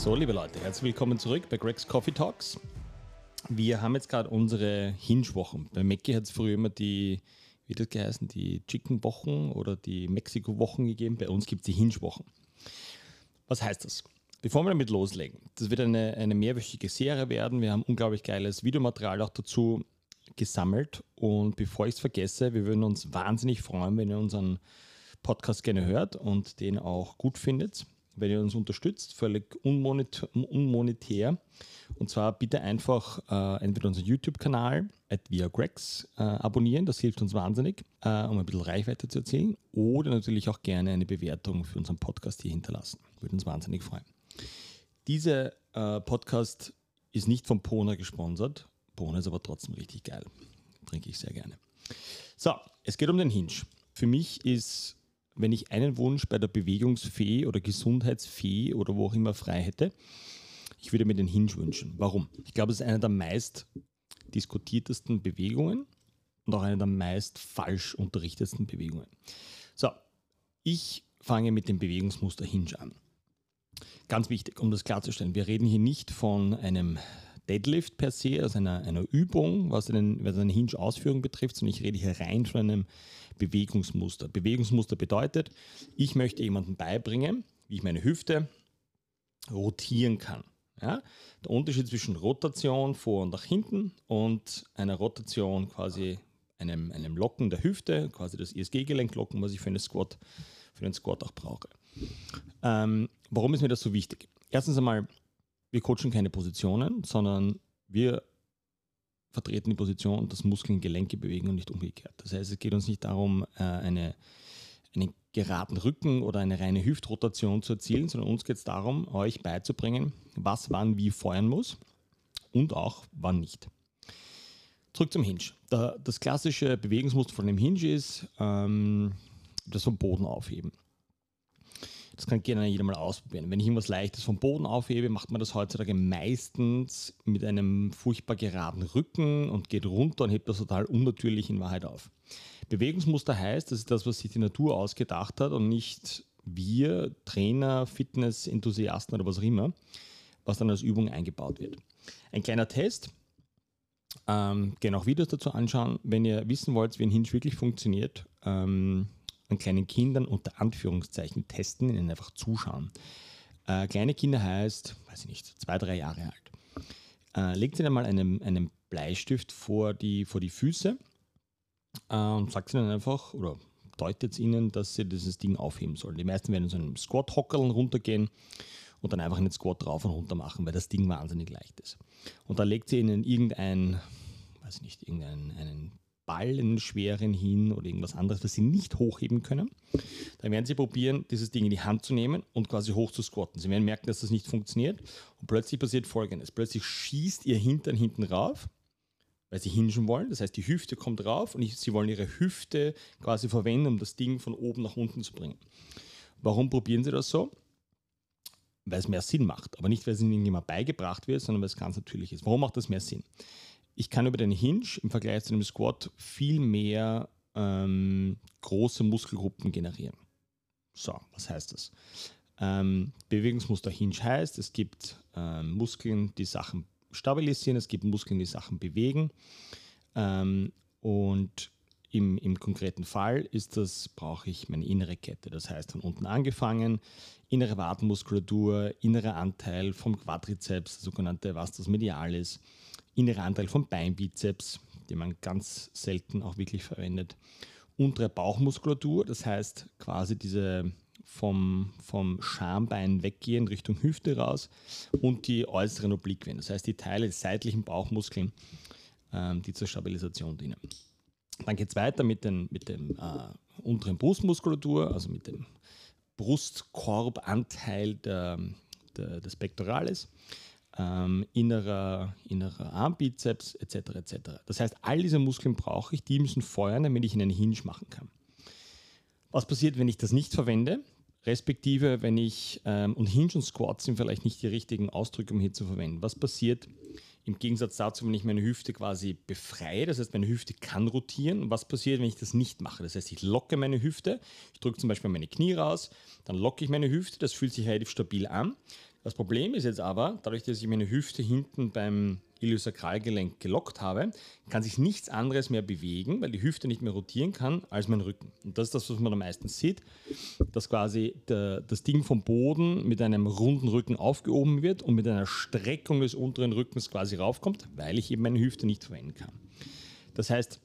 So, liebe Leute, herzlich willkommen zurück bei Greg's Coffee Talks. Wir haben jetzt gerade unsere Hinge-Wochen. Bei Mackie hat es früher immer die, wie das geheißen, die Chicken-Wochen oder die Mexiko-Wochen gegeben. Bei uns gibt es die Hinge-Wochen. Was heißt das? Bevor wir damit loslegen, das wird eine, eine mehrwöchige Serie werden. Wir haben unglaublich geiles Videomaterial auch dazu gesammelt. Und bevor ich es vergesse, wir würden uns wahnsinnig freuen, wenn ihr unseren Podcast gerne hört und den auch gut findet wenn ihr uns unterstützt, völlig unmonetär. unmonetär. Und zwar bitte einfach äh, entweder unseren YouTube-Kanal at ViaGrex äh, abonnieren, das hilft uns wahnsinnig, äh, um ein bisschen Reichweite zu erzielen. Oder natürlich auch gerne eine Bewertung für unseren Podcast hier hinterlassen. Würde uns wahnsinnig freuen. Dieser äh, Podcast ist nicht von Pona gesponsert. Pona ist aber trotzdem richtig geil. Trinke ich sehr gerne. So, es geht um den Hinge. Für mich ist wenn ich einen Wunsch bei der Bewegungsfee oder Gesundheitsfee oder wo auch immer frei hätte, ich würde mir den Hinge wünschen. Warum? Ich glaube, es ist eine der meist diskutiertesten Bewegungen und auch eine der meist falsch unterrichtetsten Bewegungen. So, ich fange mit dem Bewegungsmuster Hinge an. Ganz wichtig, um das klarzustellen, wir reden hier nicht von einem Deadlift per se, also einer, einer Übung, was, einen, was eine Hinge-Ausführung betrifft, sondern ich rede hier rein von einem Bewegungsmuster. Bewegungsmuster bedeutet, ich möchte jemandem beibringen, wie ich meine Hüfte rotieren kann. Ja? Der Unterschied zwischen Rotation vor und nach hinten und einer Rotation quasi einem, einem Locken der Hüfte, quasi das ISG-Gelenk locken, was ich für, eine Squat, für einen Squat auch brauche. Ähm, warum ist mir das so wichtig? Erstens einmal, wir coachen keine Positionen, sondern wir vertreten die Position, dass Muskeln Gelenke bewegen und nicht umgekehrt. Das heißt, es geht uns nicht darum, äh, eine, einen geraden Rücken oder eine reine Hüftrotation zu erzielen, sondern uns geht es darum, euch beizubringen, was wann wie feuern muss und auch wann nicht. Zurück zum Hinge. das klassische Bewegungsmuster von dem Hinge ist ähm, das vom Boden aufheben. Das kann gerne jeder mal ausprobieren. Wenn ich irgendwas Leichtes vom Boden aufhebe, macht man das heutzutage meistens mit einem furchtbar geraden Rücken und geht runter und hebt das total unnatürlich in Wahrheit auf. Bewegungsmuster heißt, das ist das, was sich die Natur ausgedacht hat und nicht wir, Trainer, Fitness-Enthusiasten oder was auch immer, was dann als Übung eingebaut wird. Ein kleiner Test. Ähm, gerne auch Videos dazu anschauen. Wenn ihr wissen wollt, wie ein Hinge wirklich funktioniert, ähm, an kleinen Kindern unter Anführungszeichen testen, ihnen einfach zuschauen. Äh, kleine Kinder heißt, weiß ich nicht, zwei, drei Jahre alt. Äh, legt ihnen mal einen, einen Bleistift vor die, vor die Füße äh, und sagt ihnen einfach, oder deutet ihnen, dass sie dieses Ding aufheben sollen. Die meisten werden in so einem Squat-Hockerl runtergehen und dann einfach einen Squat drauf und runter machen, weil das Ding wahnsinnig leicht ist. Und da legt sie ihnen irgendein, weiß ich nicht, irgendeinen Ballen schweren hin oder irgendwas anderes, was sie nicht hochheben können. Dann werden sie probieren, dieses Ding in die Hand zu nehmen und quasi hoch zu squatten. Sie werden merken, dass das nicht funktioniert und plötzlich passiert Folgendes. Plötzlich schießt ihr Hintern hinten rauf, weil sie hingen wollen. Das heißt, die Hüfte kommt rauf und sie wollen ihre Hüfte quasi verwenden, um das Ding von oben nach unten zu bringen. Warum probieren sie das so? Weil es mehr Sinn macht, aber nicht, weil es ihnen irgendjemand beigebracht wird, sondern weil es ganz natürlich ist. Warum macht das mehr Sinn? Ich kann über den Hinge im Vergleich zu einem Squat viel mehr ähm, große Muskelgruppen generieren. So, was heißt das? Ähm, Bewegungsmuster Hinge heißt, es gibt ähm, Muskeln, die Sachen stabilisieren, es gibt Muskeln, die Sachen bewegen. Ähm, und im, im konkreten Fall ist das, brauche ich meine innere Kette. Das heißt, von unten angefangen, innere Wadenmuskulatur, innerer Anteil vom Quadrizeps, sogenannte Vastus medialis, innere Anteil vom Beinbizeps, den man ganz selten auch wirklich verwendet. Untere Bauchmuskulatur, das heißt quasi diese vom, vom Schambein weggehen Richtung Hüfte raus und die äußeren Obliquien, das heißt die Teile des seitlichen Bauchmuskeln, ähm, die zur Stabilisation dienen. Dann geht es weiter mit, den, mit dem äh, unteren Brustmuskulatur, also mit dem Brustkorbanteil der, der, des Pectoralis ähm, innerer, innerer Armbizeps etc. etc. Das heißt, all diese Muskeln brauche ich, die müssen feuern, damit ich einen Hinge machen kann. Was passiert, wenn ich das nicht verwende? Respektive, wenn ich, ähm, und Hinge und Squats sind vielleicht nicht die richtigen Ausdrücke, um hier zu verwenden. Was passiert im Gegensatz dazu, wenn ich meine Hüfte quasi befreie? Das heißt, meine Hüfte kann rotieren. Und was passiert, wenn ich das nicht mache? Das heißt, ich locke meine Hüfte, ich drücke zum Beispiel meine Knie raus, dann locke ich meine Hüfte, das fühlt sich relativ stabil an. Das Problem ist jetzt aber, dadurch, dass ich meine Hüfte hinten beim Iliosakralgelenk gelockt habe, kann sich nichts anderes mehr bewegen, weil die Hüfte nicht mehr rotieren kann, als mein Rücken. Und das ist das, was man am meisten sieht, dass quasi der, das Ding vom Boden mit einem runden Rücken aufgehoben wird und mit einer Streckung des unteren Rückens quasi raufkommt, weil ich eben meine Hüfte nicht verwenden kann. Das heißt,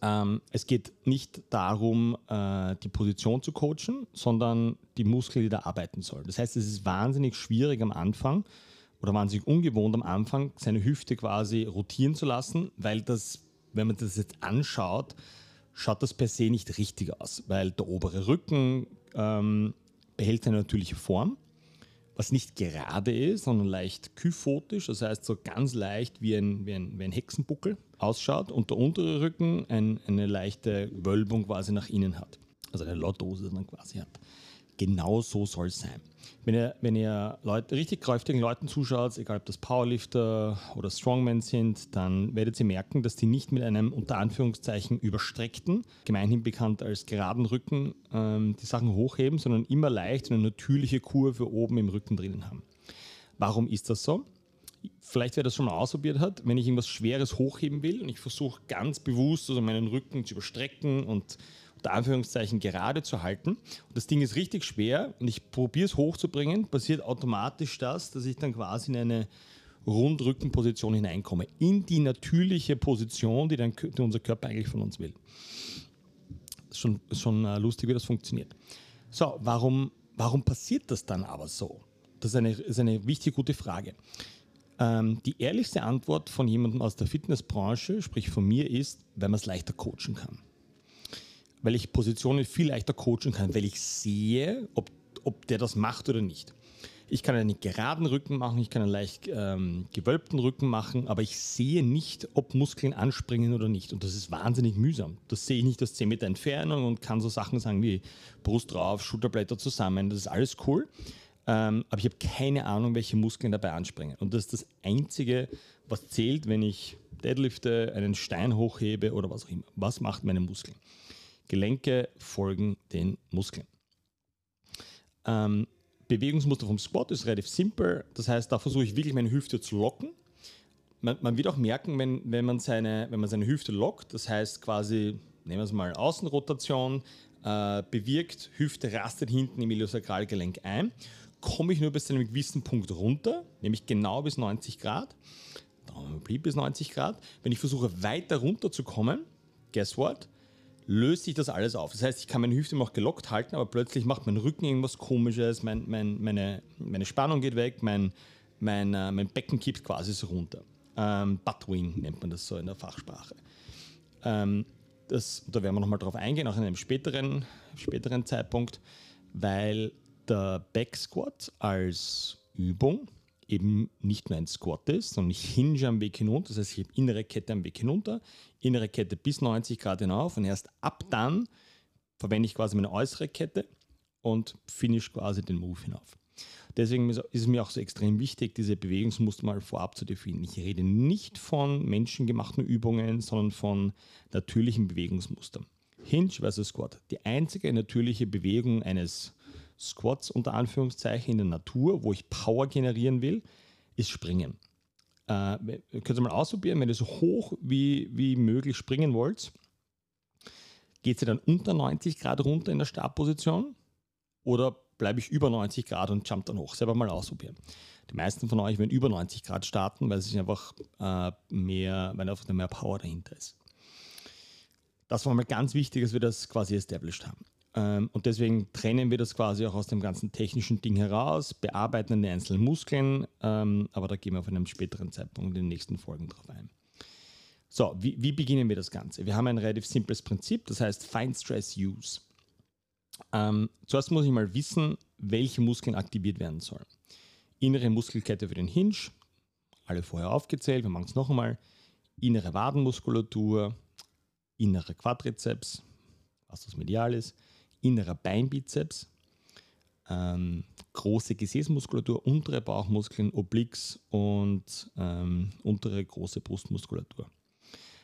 ähm, es geht nicht darum, äh, die Position zu coachen, sondern die Muskeln, die da arbeiten sollen. Das heißt, es ist wahnsinnig schwierig am Anfang oder wahnsinnig ungewohnt am Anfang, seine Hüfte quasi rotieren zu lassen, weil das, wenn man das jetzt anschaut, schaut das per se nicht richtig aus, weil der obere Rücken ähm, behält seine natürliche Form was nicht gerade ist, sondern leicht kyphotisch, das heißt so ganz leicht wie ein, wie ein, wie ein Hexenbuckel ausschaut und der untere Rücken ein, eine leichte Wölbung quasi nach innen hat. Also eine Lordose dann quasi hat. Genau so soll es sein. Wenn ihr, wenn ihr Leute, richtig kräftigen Leuten zuschaut, egal ob das Powerlifter oder Strongmen sind, dann werdet ihr merken, dass die nicht mit einem unter Anführungszeichen überstreckten, gemeinhin bekannt als geraden Rücken, ähm, die Sachen hochheben, sondern immer leicht eine natürliche Kurve oben im Rücken drinnen haben. Warum ist das so? Vielleicht wer das schon mal ausprobiert hat, wenn ich irgendwas Schweres hochheben will und ich versuche ganz bewusst also meinen Rücken zu überstrecken und unter Anführungszeichen gerade zu halten. Und das Ding ist richtig schwer und ich probiere es hochzubringen, passiert automatisch das, dass ich dann quasi in eine Rundrückenposition hineinkomme. In die natürliche Position, die, dann, die unser Körper eigentlich von uns will. Schon, schon uh, lustig, wie das funktioniert. So, warum, warum passiert das dann aber so? Das ist eine, ist eine wichtige, gute Frage. Ähm, die ehrlichste Antwort von jemandem aus der Fitnessbranche, sprich von mir, ist, weil man es leichter coachen kann weil ich Positionen viel leichter coachen kann, weil ich sehe, ob, ob der das macht oder nicht. Ich kann einen geraden Rücken machen, ich kann einen leicht ähm, gewölbten Rücken machen, aber ich sehe nicht, ob Muskeln anspringen oder nicht. Und das ist wahnsinnig mühsam. Das sehe ich nicht aus 10 Meter Entfernung und kann so Sachen sagen wie Brust drauf, Schulterblätter zusammen. Das ist alles cool. Ähm, aber ich habe keine Ahnung, welche Muskeln dabei anspringen. Und das ist das Einzige, was zählt, wenn ich Deadlifte, einen Stein hochhebe oder was auch immer. Was macht meine Muskeln? Gelenke folgen den Muskeln. Ähm, Bewegungsmuster vom Squat ist relativ simpel. Das heißt, da versuche ich wirklich meine Hüfte zu locken. Man, man, wird auch merken, wenn, wenn, man seine, wenn man seine Hüfte lockt, das heißt quasi, nehmen wir es mal Außenrotation, äh, bewirkt, Hüfte rastet hinten im Iliosakralgelenk ein, komme ich nur bis zu einem gewissen Punkt runter, nämlich genau bis 90 Grad. Daumen blieb bis 90 Grad. Wenn ich versuche weiter runter zu kommen, guess what? löst sich das alles auf. Das heißt, ich kann meine Hüfte noch gelockt halten, aber plötzlich macht mein Rücken irgendwas Komisches, mein, mein, meine, meine Spannung geht weg, mein, mein, äh, mein Becken kippt quasi so runter. Ähm, Buttwing nennt man das so in der Fachsprache. Ähm, das, da werden wir nochmal drauf eingehen, auch in einem späteren, späteren Zeitpunkt, weil der Back Squat als Übung eben nicht nur ein Squat ist, sondern ich hinge am Weg hinunter. Das heißt, ich habe innere Kette am Weg hinunter, innere Kette bis 90 Grad hinauf und erst ab dann verwende ich quasi meine äußere Kette und finish quasi den Move hinauf. Deswegen ist es mir auch so extrem wichtig, diese Bewegungsmuster mal vorab zu definieren. Ich rede nicht von menschengemachten Übungen, sondern von natürlichen Bewegungsmustern. Hinge versus Squat. Die einzige natürliche Bewegung eines Squats unter Anführungszeichen in der Natur, wo ich Power generieren will, ist Springen. Äh, könnt ihr mal ausprobieren, wenn ihr so hoch wie, wie möglich springen wollt, geht sie dann unter 90 Grad runter in der Startposition oder bleibe ich über 90 Grad und jump dann hoch? Selber mal ausprobieren. Die meisten von euch werden über 90 Grad starten, weil es einfach äh, mehr, weil einfach mehr Power dahinter ist. Das war mal ganz wichtig, dass wir das quasi established haben. Ähm, und deswegen trennen wir das quasi auch aus dem ganzen technischen Ding heraus, bearbeiten die einzelnen Muskeln, ähm, aber da gehen wir auf einem späteren Zeitpunkt in den nächsten Folgen drauf ein. So, wie, wie beginnen wir das Ganze? Wir haben ein relativ simples Prinzip, das heißt Fine Stress Use. Ähm, zuerst muss ich mal wissen, welche Muskeln aktiviert werden sollen. Innere Muskelkette für den Hinge, alle vorher aufgezählt, wir machen es noch einmal. Innere Wadenmuskulatur, innere Quadrizeps, was das medial ist, innerer Beinbizeps, ähm, große Gesäßmuskulatur, untere Bauchmuskeln, Obliques und ähm, untere große Brustmuskulatur.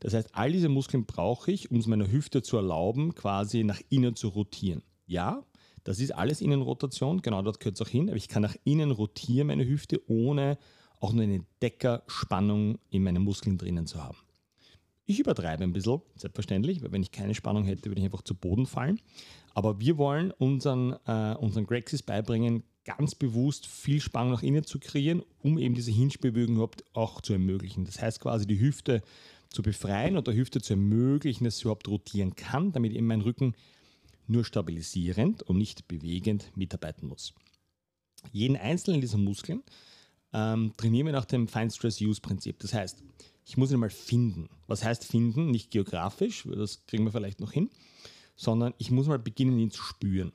Das heißt, all diese Muskeln brauche ich, um es meiner Hüfte zu erlauben, quasi nach innen zu rotieren. Ja, Das ist alles Innenrotation, genau dort gehört es auch hin, aber ich kann nach innen rotieren meine Hüfte, ohne auch nur eine Deckerspannung in meinen Muskeln drinnen zu haben. Ich übertreibe ein bisschen, selbstverständlich, weil wenn ich keine Spannung hätte, würde ich einfach zu Boden fallen. Aber wir wollen unseren, äh, unseren Grexis beibringen, ganz bewusst viel Spannung nach innen zu kreieren, um eben diese Hinge-Bewegung überhaupt auch zu ermöglichen. Das heißt quasi die Hüfte zu befreien und der Hüfte zu ermöglichen, dass sie überhaupt rotieren kann, damit eben mein Rücken nur stabilisierend und nicht bewegend mitarbeiten muss. Jeden einzelnen dieser Muskeln ähm, trainieren wir nach dem Fine Stress Use Prinzip. Das heißt, ich muss ihn mal finden. Was heißt finden? Nicht geografisch, das kriegen wir vielleicht noch hin, sondern ich muss mal beginnen, ihn zu spüren.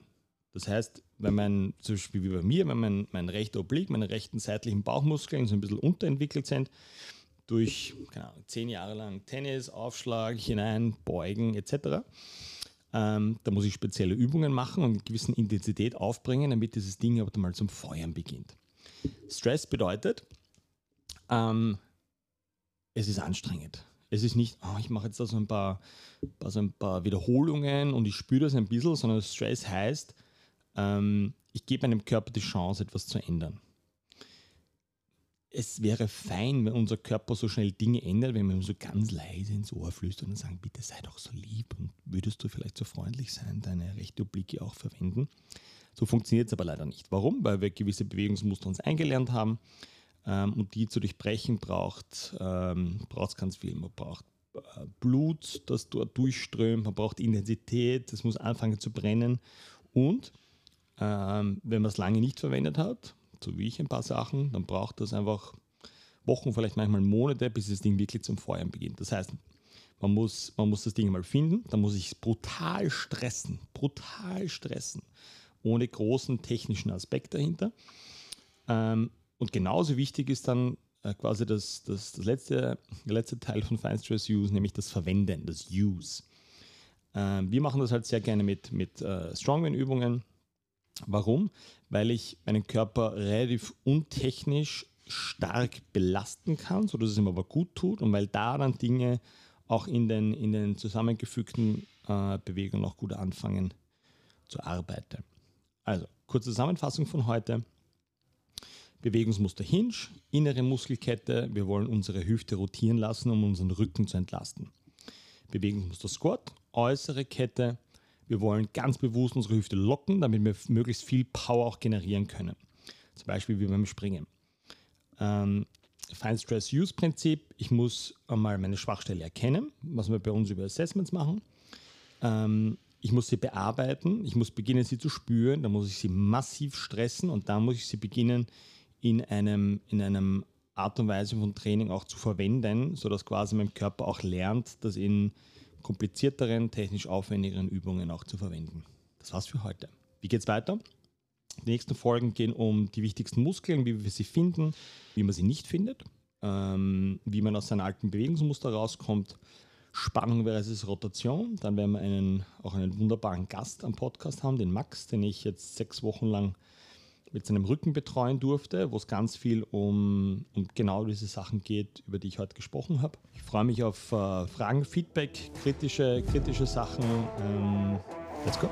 Das heißt, wenn man, zum Beispiel wie bei mir, wenn mein, mein rechter Oblique, meine rechten seitlichen Bauchmuskeln so ein bisschen unterentwickelt sind, durch Ahnung, zehn Jahre lang Tennis, Aufschlag, hinein, Beugen etc., ähm, da muss ich spezielle Übungen machen und eine gewisse Intensität aufbringen, damit dieses Ding aber mal zum Feuern beginnt. Stress bedeutet, ähm, es ist anstrengend. Es ist nicht, oh, ich mache jetzt da so ein paar, so ein paar Wiederholungen und ich spüre das ein bisschen, sondern Stress heißt, ähm, ich gebe meinem Körper die Chance, etwas zu ändern. Es wäre fein, wenn unser Körper so schnell Dinge ändert, wenn wir ihm so ganz leise ins Ohr flüstern und sagen, bitte sei doch so lieb und würdest du vielleicht so freundlich sein, deine rechte Oblique auch verwenden. So funktioniert es aber leider nicht. Warum? Weil wir gewisse Bewegungsmuster uns eingelernt haben ähm, und die zu durchbrechen braucht ähm, es ganz viel. Man braucht äh, Blut, das dort durchströmt, man braucht Intensität, das muss anfangen zu brennen und ähm, wenn man es lange nicht verwendet hat, so wie ich ein paar Sachen, dann braucht das einfach Wochen, vielleicht manchmal Monate, bis das Ding wirklich zum Feuern beginnt. Das heißt, man muss, man muss das Ding mal finden, dann muss ich es brutal stressen, brutal stressen, ohne großen technischen Aspekt dahinter. Ähm, und genauso wichtig ist dann äh, quasi das, das, das letzte, der letzte Teil von Fine Stress Use, nämlich das Verwenden, das Use. Ähm, wir machen das halt sehr gerne mit, mit äh, Strongman-Übungen Warum? Weil ich meinen Körper relativ untechnisch stark belasten kann, sodass es ihm aber gut tut und weil da dann Dinge auch in den, in den zusammengefügten äh, Bewegungen auch gut anfangen zu arbeiten. Also, kurze Zusammenfassung von heute. Bewegungsmuster Hinge, innere Muskelkette. Wir wollen unsere Hüfte rotieren lassen, um unseren Rücken zu entlasten. Bewegungsmuster Squat, äußere Kette. Wir wollen ganz bewusst unsere Hüfte locken, damit wir möglichst viel Power auch generieren können. Zum Beispiel wie beim Springen. Ähm, Fine Stress Use Prinzip. Ich muss einmal meine Schwachstelle erkennen, was wir bei uns über Assessments machen. Ähm, ich muss sie bearbeiten, ich muss beginnen, sie zu spüren, dann muss ich sie massiv stressen und dann muss ich sie beginnen, in einem, in einem Art und Weise von Training auch zu verwenden, sodass quasi mein Körper auch lernt, das in komplizierteren, technisch aufwendigeren Übungen auch zu verwenden. Das war's für heute. Wie geht's weiter? Die nächsten Folgen gehen um die wichtigsten Muskeln, wie wir sie finden, wie man sie nicht findet, ähm, wie man aus seinem alten Bewegungsmuster rauskommt, Spannung versus Rotation. Dann werden wir einen, auch einen wunderbaren Gast am Podcast haben, den Max, den ich jetzt sechs Wochen lang mit seinem Rücken betreuen durfte, wo es ganz viel um, um genau diese Sachen geht, über die ich heute gesprochen habe. Ich freue mich auf äh, Fragen, Feedback, kritische, kritische Sachen. Ähm, let's go!